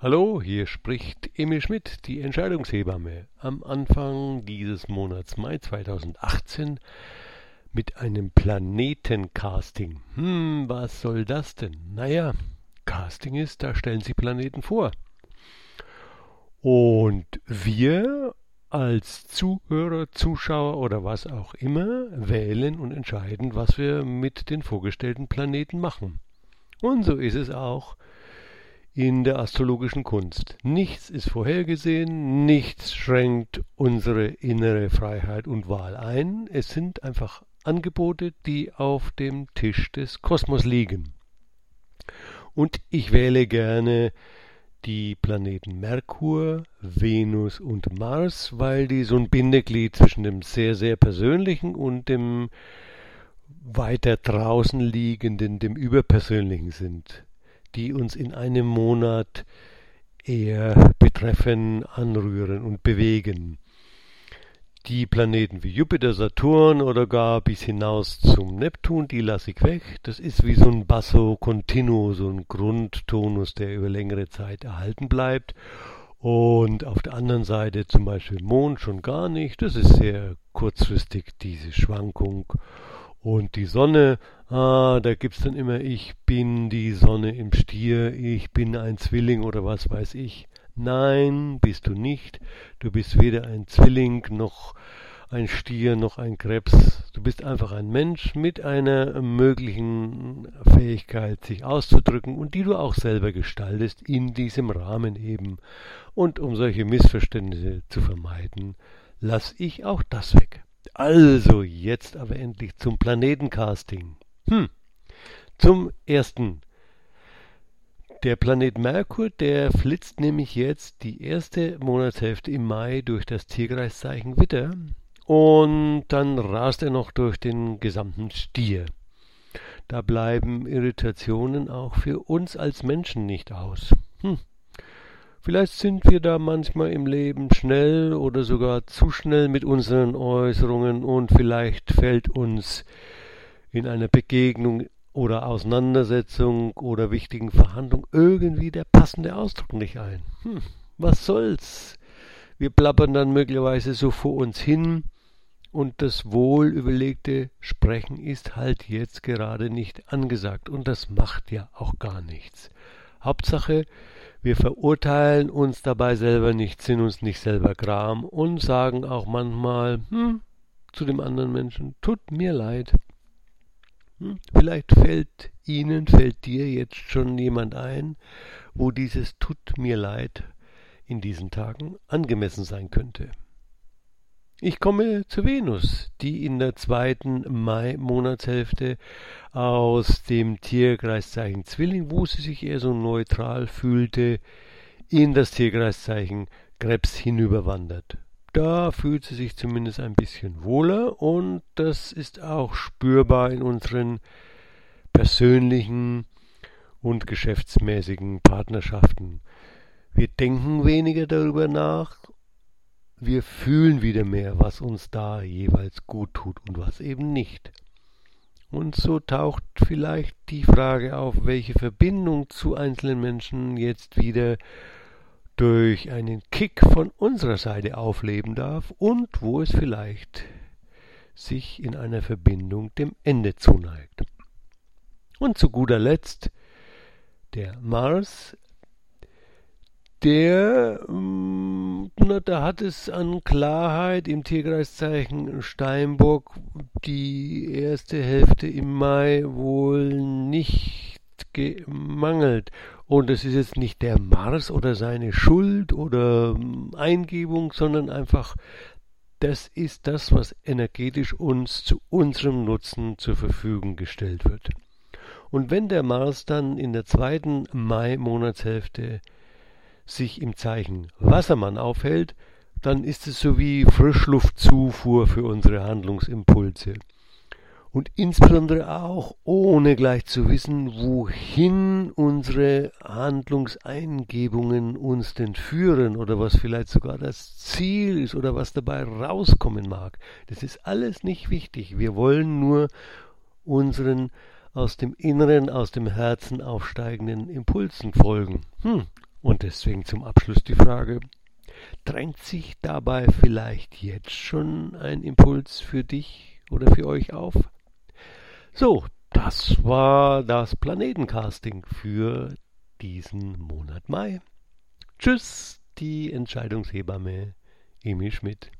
Hallo, hier spricht Emil Schmidt, die Entscheidungshebamme, am Anfang dieses Monats Mai 2018 mit einem Planetencasting. Hm, was soll das denn? Naja, Casting ist, da stellen Sie Planeten vor. Und wir als Zuhörer, Zuschauer oder was auch immer wählen und entscheiden, was wir mit den vorgestellten Planeten machen. Und so ist es auch in der astrologischen Kunst. Nichts ist vorhergesehen, nichts schränkt unsere innere Freiheit und Wahl ein. Es sind einfach Angebote, die auf dem Tisch des Kosmos liegen. Und ich wähle gerne die Planeten Merkur, Venus und Mars, weil die so ein Bindeglied zwischen dem sehr, sehr persönlichen und dem weiter draußen liegenden, dem überpersönlichen sind die uns in einem Monat eher betreffen, anrühren und bewegen. Die Planeten wie Jupiter, Saturn oder gar bis hinaus zum Neptun, die lasse ich weg. Das ist wie so ein Basso continuo, so ein Grundtonus, der über längere Zeit erhalten bleibt. Und auf der anderen Seite zum Beispiel Mond schon gar nicht. Das ist sehr kurzfristig, diese Schwankung. Und die Sonne, ah, da gibt's dann immer, ich bin die Sonne im Stier, ich bin ein Zwilling oder was weiß ich. Nein, bist du nicht. Du bist weder ein Zwilling noch ein Stier noch ein Krebs. Du bist einfach ein Mensch mit einer möglichen Fähigkeit, sich auszudrücken und die du auch selber gestaltest in diesem Rahmen eben. Und um solche Missverständnisse zu vermeiden, lass ich auch das weg. Also, jetzt aber endlich zum Planetencasting. Hm. Zum ersten. Der Planet Merkur, der flitzt nämlich jetzt die erste Monatshälfte im Mai durch das Tierkreiszeichen Witter und dann rast er noch durch den gesamten Stier. Da bleiben Irritationen auch für uns als Menschen nicht aus. Hm. Vielleicht sind wir da manchmal im Leben schnell oder sogar zu schnell mit unseren Äußerungen und vielleicht fällt uns in einer Begegnung oder Auseinandersetzung oder wichtigen Verhandlung irgendwie der passende Ausdruck nicht ein. Hm, was soll's? Wir plappern dann möglicherweise so vor uns hin und das wohl überlegte Sprechen ist halt jetzt gerade nicht angesagt und das macht ja auch gar nichts. Hauptsache, wir verurteilen uns dabei selber nicht, sind uns nicht selber Gram und sagen auch manchmal hm, zu dem anderen Menschen, tut mir leid. Hm, vielleicht fällt Ihnen, fällt dir jetzt schon jemand ein, wo dieses tut mir leid in diesen Tagen angemessen sein könnte. Ich komme zu Venus, die in der zweiten Mai-Monatshälfte aus dem Tierkreiszeichen Zwilling, wo sie sich eher so neutral fühlte, in das Tierkreiszeichen Krebs hinüberwandert. Da fühlt sie sich zumindest ein bisschen wohler und das ist auch spürbar in unseren persönlichen und geschäftsmäßigen Partnerschaften. Wir denken weniger darüber nach wir fühlen wieder mehr, was uns da jeweils gut tut und was eben nicht. Und so taucht vielleicht die Frage auf, welche Verbindung zu einzelnen Menschen jetzt wieder durch einen Kick von unserer Seite aufleben darf und wo es vielleicht sich in einer Verbindung dem Ende zuneigt. Und zu guter Letzt der Mars der, na, da hat es an Klarheit im Tierkreiszeichen Steinbock die erste Hälfte im Mai wohl nicht gemangelt. Und es ist jetzt nicht der Mars oder seine Schuld oder ähm, Eingebung, sondern einfach, das ist das, was energetisch uns zu unserem Nutzen zur Verfügung gestellt wird. Und wenn der Mars dann in der zweiten Mai-Monatshälfte sich im Zeichen Wassermann aufhält, dann ist es so wie Frischluftzufuhr für unsere Handlungsimpulse. Und insbesondere auch ohne gleich zu wissen, wohin unsere Handlungseingebungen uns denn führen oder was vielleicht sogar das Ziel ist oder was dabei rauskommen mag. Das ist alles nicht wichtig. Wir wollen nur unseren aus dem Inneren, aus dem Herzen aufsteigenden Impulsen folgen. Hm, Und deswegen zum Abschluss die Frage, drängt sich dabei vielleicht jetzt schon ein Impuls für dich oder für euch auf? So, das war das Planetencasting für diesen Monat Mai. Tschüss, die Entscheidungshebamme Emi Schmidt.